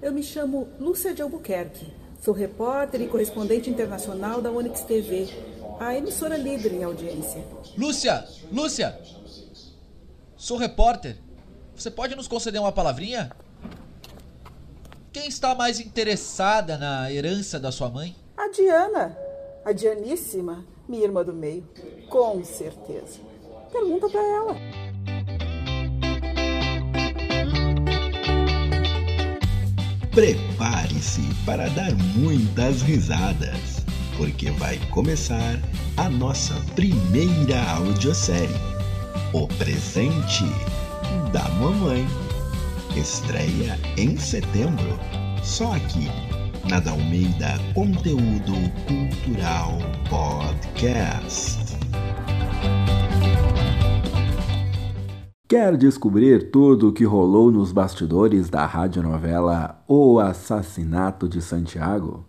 Eu me chamo Lúcia de Albuquerque. Sou repórter e correspondente internacional da Onyx TV, a emissora líder em audiência. Lúcia! Lúcia! Sou repórter. Você pode nos conceder uma palavrinha? Quem está mais interessada na herança da sua mãe? A Diana, a Dianíssima, minha irmã do meio. Com certeza. Pergunta para ela. Prepare-se para dar muitas risadas, porque vai começar a nossa primeira audiosérie, O Presente da Mamãe. Estreia em setembro, só aqui na Dalmeida Conteúdo Cultural Podcast. Quer descobrir tudo o que rolou nos bastidores da radionovela O Assassinato de Santiago?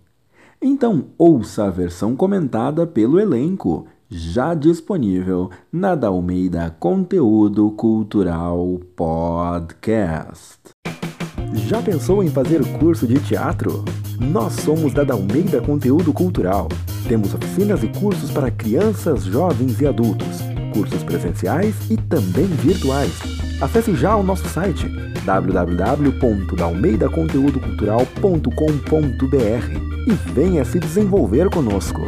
Então ouça a versão comentada pelo elenco, já disponível na Dalmeida Conteúdo Cultural Podcast. Já pensou em fazer curso de teatro? Nós somos da Dalmeida Conteúdo Cultural. Temos oficinas e cursos para crianças, jovens e adultos cursos presenciais e também virtuais. Acesse já o nosso site www.dalmeidaconteudocultural.com.br e venha se desenvolver conosco.